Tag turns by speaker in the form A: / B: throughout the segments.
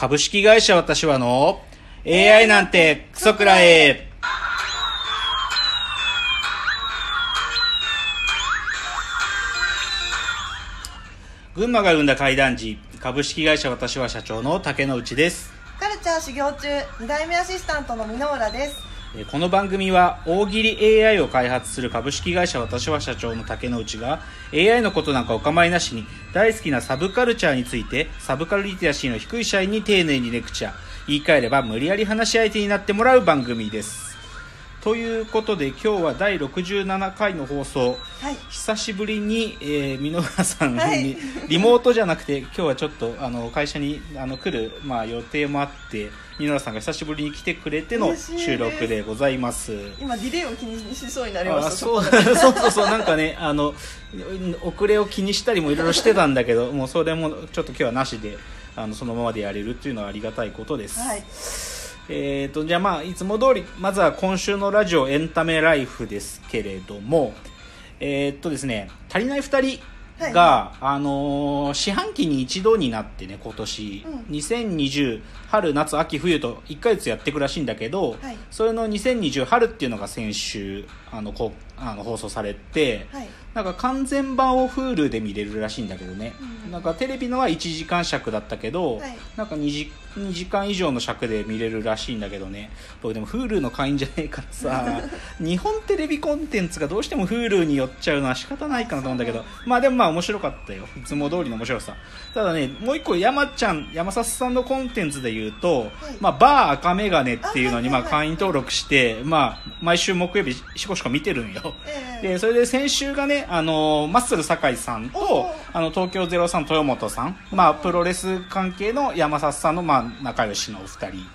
A: 株式会社私はの AI なんてクソくらえ。群馬が生んだ怪談時、株式会社私は社長の竹之内です。
B: カルチャー修行中2代目アシスタントの箕浦です
A: この番組は大喜利 AI を開発する株式会社私は社長の竹之内が AI のことなんかお構いなしに大好きなサブカルチャーについてサブカルリテラシーの低い社員に丁寧にレクチャー。言い換えれば無理やり話し相手になってもらう番組です。ということで今日は第67回の放送。
B: はい。
A: 久しぶりに、えー、箕浦さんに、
B: はい。
A: リモートじゃなくて今日はちょっとあの会社にあの来る、まあ、予定もあって箕浦さんが久しぶりに来てくれての収録でございます。
B: 今ディレイを気にしそうになりまし
A: そう。そうそうそうなんかねあの遅れを気にしたりもいろいろしてたんだけどもうそれもちょっと今日はなしであのそのままでやれるっていうのはありがたいことです。
B: はい
A: えー、とじゃあまあいつも通りまずは今週のラジオエンタメライフですけれどもえー、っとですね足りない2人が、あのー四半期に一度になってね今年、
B: うん。
A: 2020春夏秋冬と1ヶ月やっていくらしいんだけど、
B: はい。
A: それの2020春っていうのが先週あのこうあの放送されて、
B: はい。
A: なんか完全版を Hulu で見れるらしいんだけどね、
B: うん。
A: なんかテレビのは1時間尺だったけど、
B: はい。
A: なんか 2, 時2時間以上の尺で見れるらしいんだけどね。僕でも Hulu の会員じゃねえからさ 日本テレビコンテンツがどうしても Hulu に寄っちゃうのは仕方ないかなと思うんだけど。まあでもまあ面白かったよ。いつも通りの面白さ。ただねもう一個山ちゃん山里さんのコンテンツで言うと、まあ、バー赤メガネっていうのにまあ会員登録して、まあ、毎週木曜日しこしこ見てるんよ
B: ええ。
A: でそれで先週がねあのマッスル酒井さん
B: お
A: と
B: ー
A: あの東京03豊本さん、まあ、プロレス関係の山里さんの、まあ、仲良しのお二人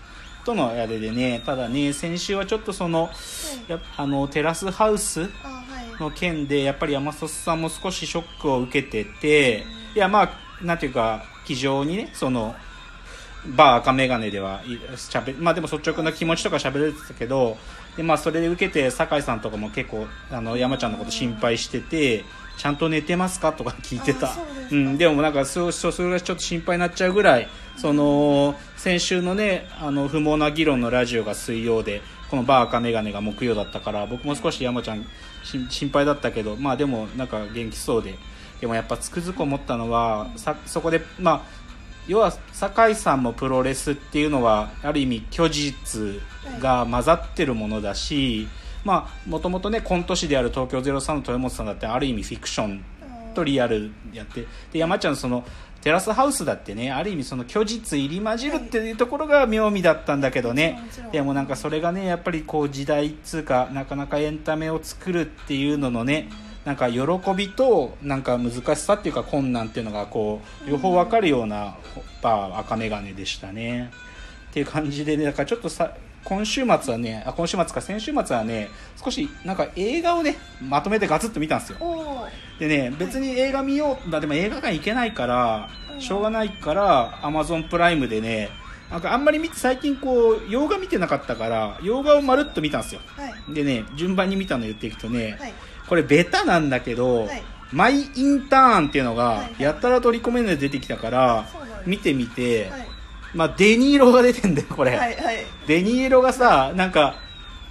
A: とのあれでね。ただね先週はちょっとそのやあのテラスハウスの件でやっぱり山里さんも少しショックを受けてていやまあなんていうか気丈にねそのバー赤眼鏡ではいしゃべまあでも率直な気持ちとか喋れてたけどでまあそれで受けて酒井さんとかも結構あの山ちゃんのこと心配しててちゃんと寝てますかとか聞いてた。
B: うですか。
A: ん、でもなんかそうそうそれがちょっと心配になっちゃうぐらいその先週のねあの不毛な議論のラジオが水曜でこのバー赤眼鏡が木曜だったから僕も少し山ちゃんし心配だったけどまあでもなんか元気そうででもやっぱつくづく思ったのはさそこでまあ要は酒井さんもプロレスっていうのはある意味虚実が混ざってるものだしまあもともとねコント師である東京03の豊本さんだってある意味フィクションとリアルやってで山ちゃんのそのテラスハウスだってねある意味その虚実入り混じるっていうところが妙味だったんだけどね。
B: もちろんもちろん。
A: でもなんかそれがねやっぱりこう時代っつうかなかなかエンタメを作るっていうののねなんか喜びとなんか難しさっていうか困難っていうのがこう両方分かるようなバー赤眼鏡でしたね。っていう感じでねだからちょっとさ今週末はねあ今週末か先週末はね少しなんか映画をねまとめてガツッと見たんですよ。でね別に映画見ようだでも映画館行けないから
B: うん。
A: しょうがないからアマゾンプライムでねなんかあんまり見て最近こう洋画見てなかったから洋画をまるっと見たんですよ。
B: はい。
A: でね順番に見たの言っていくとね、
B: はい
A: これベタなんだけど、
B: はい。
A: マイインターンっていうのが
B: はいはい。
A: やったら取り込めるので出てきたから見てみて、
B: はい。
A: まあデニーロが出てんだよこれ、
B: はいはい。
A: デニーロがさなんか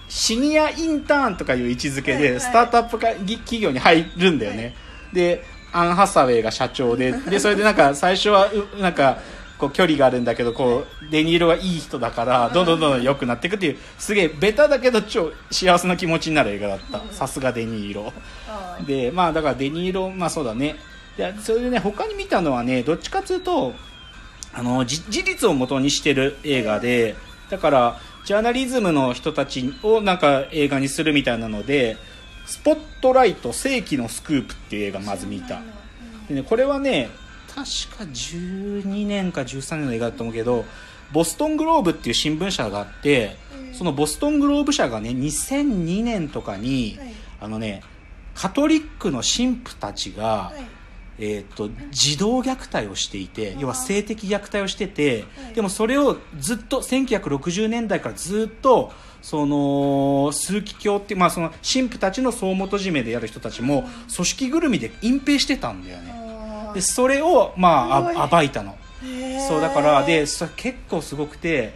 A: シニアインターンとかいう位置づけ
B: はいはい。
A: でスタートアップか企業に入るんだよね、でアン・ハサウェイが社長ででそれでなんか最初はうなんかこう距離があるんだけどこうデニーロがいい人だからどんどんどんどん良くなっていくっていうすげえベタだけど超幸せな気持ちになる映画だった。さすがデニーロ。でまあだからデニーロまあそうだね。でそれでね他に見たのはねどっちかというとあのじ事実を元にしてる映画でだからジャーナリズムの人たちをなんか映画にするみたいなので「スポットライト世紀のスクープ」っていう映画まず見た。で、ね、これはね確か12年か13年の映画だと思うけどボストングローブっていう新聞社があって
B: うん。
A: そのボストングローブ社がね2002年とかに、
B: はい。
A: あのねカトリックの神父たちが、
B: はい。
A: えー、と児童虐待をしていて要は性的虐待をしてて
B: はい。
A: でもそれをずっと1960年代からずっとその枢機卿っていう、まあ、その神父たちの総元締めでやる人たちも組織ぐるみで隠蔽してたんだよねでそれを、まあ、暴いたの。そうだからでそれ結構すごくて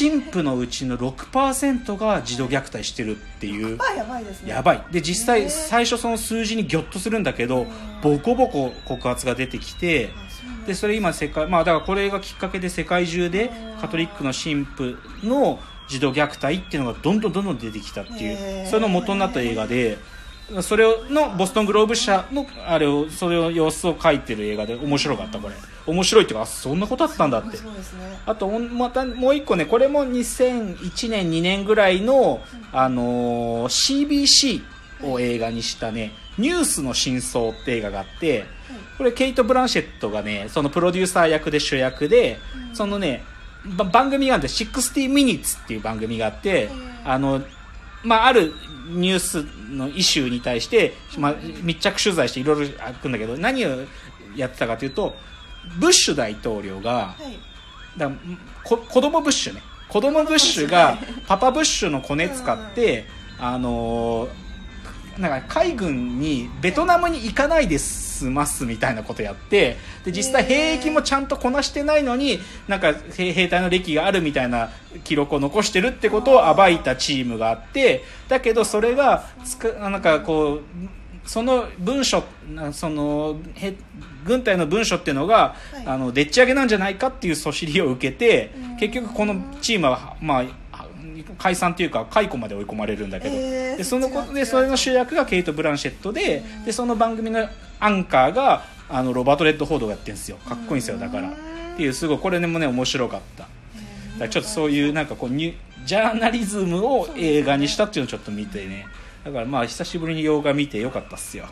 A: 神父のうちの6%が児童虐待してるっていう。
B: まあやばいですね。
A: やばい。で実際最初その数字にギョッとするんだけどボコボコ告発が出てきてでそれ今世界まあだからこれがきっかけで世界中でカトリックの神父の児童虐待っていうのがどんどんどんどん出てきたっていう。それの元になった映画でそれをのボストングローブ社のあれをそれを様子を描いてる映画で面白かったこれ。面白いっていうかあそんなことあったんだって。
B: ね。
A: あとまたもう一個ねこれも2001年2年ぐらいの、あのー CBC を映画にしたね「ニュースの真相」って映画があってこれケイト・ブランシェットがねそのプロデューサー役で主役で、そのねば番組があって60 Minutes っていう番組があって、あのまあ、あるニュースのイシューに対して、まあ、密着取材していろいろ開くんだけど何をやってたかというとブッシュ大統領が
B: はい。
A: だこ子供ブッシュね。子供ブッシュがパパブッシュのコネ使って、あのーなんか海軍にベトナムに行かないで済ますみたいなことやってで実際兵役もちゃんとこなしてないのになんか兵兵隊の歴があるみたいな記録を残してるってことを暴いたチームがあってだけどそれがつくなんかこうその文書なそのへ軍隊の文書っていうのが、
B: はい。
A: あのでっち上げなんじゃないかっていうそしりを受けて
B: うん。
A: 結局このチームは、まあ、解散というか解雇まで追い込まれるんだけど、
B: えー
A: でそのことでそれの主役がケイト・ブランシェットででその番組のアンカーがあのロバート・レッドフォードがやってるんですよ。かっこいいんですよだから。っていうすごいこれでもね面白かった。だからちょっとそういうなんかこうニュジャーナリズムを映画にしたっていうのをちょっと見てねだからまあ久しぶりに洋画見てよかったっすよ。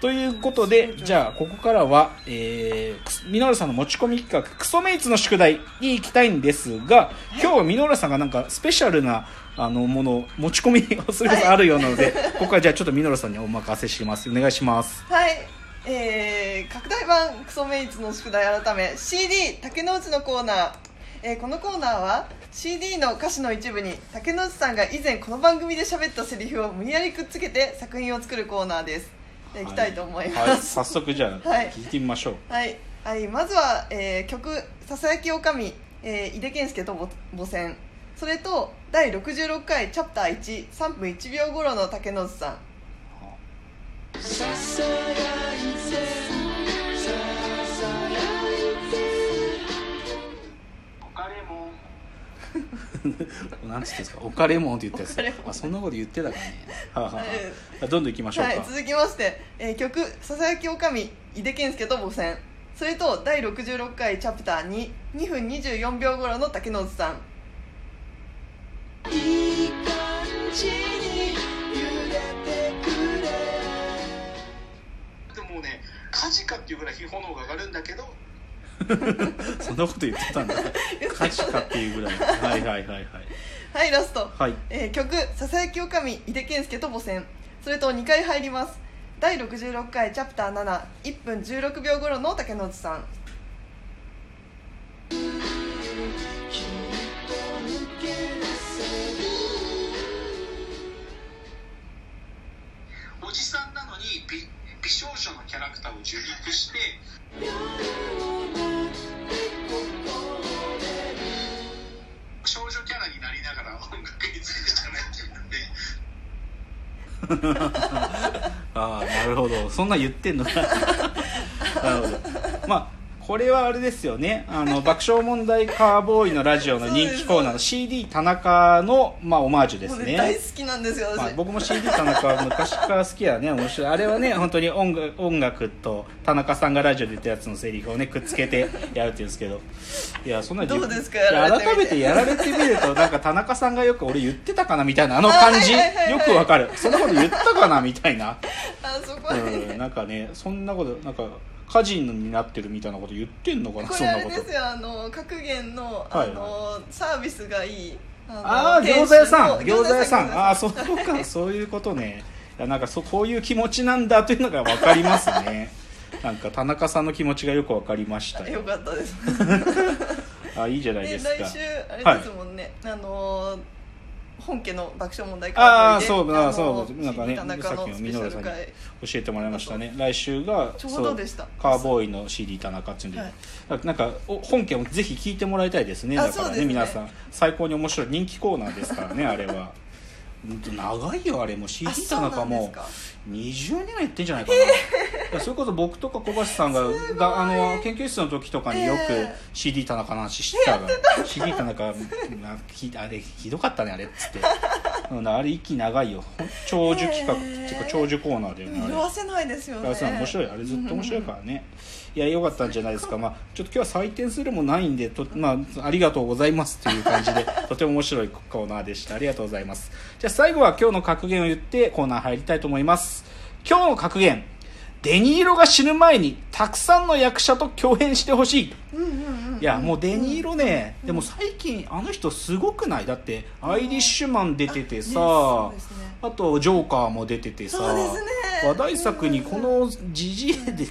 A: ということでじゃあここからは、えーミノルさんの持ち込み企画クソメイツの宿題に行きたいんですが今日はミノルさんがなんかスペシャルなあのものを持ち込みをすることあるようなので、ここはじゃあちょっとミノルさんにお任せします。お願いします。
B: はい。えー、拡大版クソメイツの宿題改め。CD 竹之内のコーナー、えーこのコーナーは CD の歌詞の一部に竹之内さんが以前この番組で喋ったセリフを無理やりくっつけて作品を作るコーナーです。ではいきたいと思い
A: はい、
B: ます
A: 早速じゃあ、
B: はい。
A: 聞いてみましょう。
B: はい、はい、まずは、えー曲「ささやきおかみ」えー井出健介とぼ母船。それと第66回チャプター13分1秒頃の竹之内さん
A: なんつってんですか「おかれもん」って言ったやつ。あそんなこと言ってたかね。はあ、はあどんどん行きましょうか、
B: はい、続きまして、えー曲「ささやきおかみ」井出健介と母船それと第66回チャプター2 2分24秒頃の竹之内さん。
C: でもね火事かっていうぐらい炎が上がるんだけど
A: そんなこと言ってたんだ。火事かっていうぐらい。はいはいはいはい。
B: はいラスト、
A: はい。
B: えー曲「ささやきおかみ」井出健介と母船。それと2回入ります。第66回チャプター71分16秒頃の竹之内さん。
C: おじさんなのに美美少女のキャラクターを受肉して
A: ああなるほど。そんな言ってんのか。なるほど。まあこれはあれですよね。あの 爆笑問題カーボーイのラジオの人気コーナーの CD 田中の、まあ、オマージュですね。
B: 大好きなんですよ私、
A: まあ、僕も CD 田中は昔から好きやね。面白い。あれはね本当に音楽音楽と田中さんがラジオで言ったやつのセリフをねくっつけてやるって言うんですけど。いやそんな
B: どうですか？
A: 改めてやられてみるとなんか田中さんがよく俺言ってたかなみたいなあの感じよくわかる。そんなこと言ったかなみたいな。
B: あそこはね、
A: うんなんかねそんなことなんか歌人になってるみたいなこと言ってんのかなそんなこと。
B: れですよあの格言のあ
A: はい。
B: の、サービスがいいあの
A: あ餃子屋さん餃子屋さん。ああそうかそういうことね。いやなんかそこういう気持ちなんだというのが分かりますね。なんか田中さんの気持ちがよく分かりました
B: よ。
A: よ
B: かったです。
A: あいいじゃない
B: で
A: ですか。
B: 来週あれですもんね、あの本家の爆笑問題
A: ああ
B: カー
A: そうあそうなんかねさっきの
B: のスペシ
A: ミノルさんに教えてもらいましたね。来週が
B: ちょうどでした。
A: カーボーイの CD 田中っていうんで、
B: はい。
A: なんかお本家もぜひ聞いてもらいたいですね。
B: あ
A: だからね
B: ね。
A: 皆さん。最高に面白い人気コーナーですからねあれは。ほんと長いよあれ。もう CD 田中も
B: ですか。
A: 20年はやってんじゃないかな、いやそれこそ僕とか小橋さんががあの研究室の時とかによく
B: え
A: CD 田中の話してたから CD 田中あれひどかったねあれっつって。うんあれ一気に長いよ。長寿企画っていうか長寿コーナーだよね
B: 色褪せないですよね。
A: 面白い。あれずっと面白いからね。いや良かったんじゃないですか。まあちょっと今日は採点するもないんでとまあありがとうございますという感じで とても面白いコーナーでした。ありがとうございます。じゃあ最後は今日の格言を言ってコーナー入りたいと思います。今日の格言デニーロが死ぬ前にたくさんの役者と共演してほしい。
B: うんうんうん
A: いやもうデニーロね、でも最近あの人すごくない？だってアイリッシュマン出ててさ、
B: ねそうですね。
A: あとジョーカーも出ててさ
B: ね。
A: 話題作にこのじじいで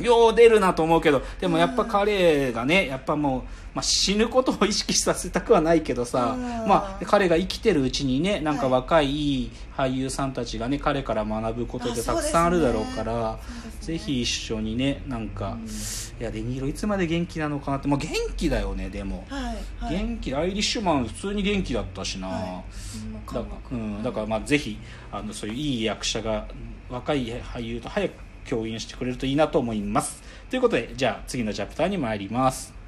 A: よう出るなと思うけどでもやっぱ彼がねやっぱもう、まあ、死ぬことを意識させたくはないけどさ、
B: うん。
A: まあ、彼が生きてるうちにねなんか若い。いい俳優さんたちがね彼から学ぶことってたくさんあるだろうから
B: そうですね。
A: ぜひ一緒にねなんか、いやデニーロいつまで元気なのかなって、まあ、元気だよねでも、
B: はいはい。
A: 元気アイリッシュマン普通に元気だったしな、
B: は
A: だからうん、だからまあぜひあのそういういい役者が若い俳優と早く共演してくれるといいなと思います。ということでじゃあ次のチャプターに参ります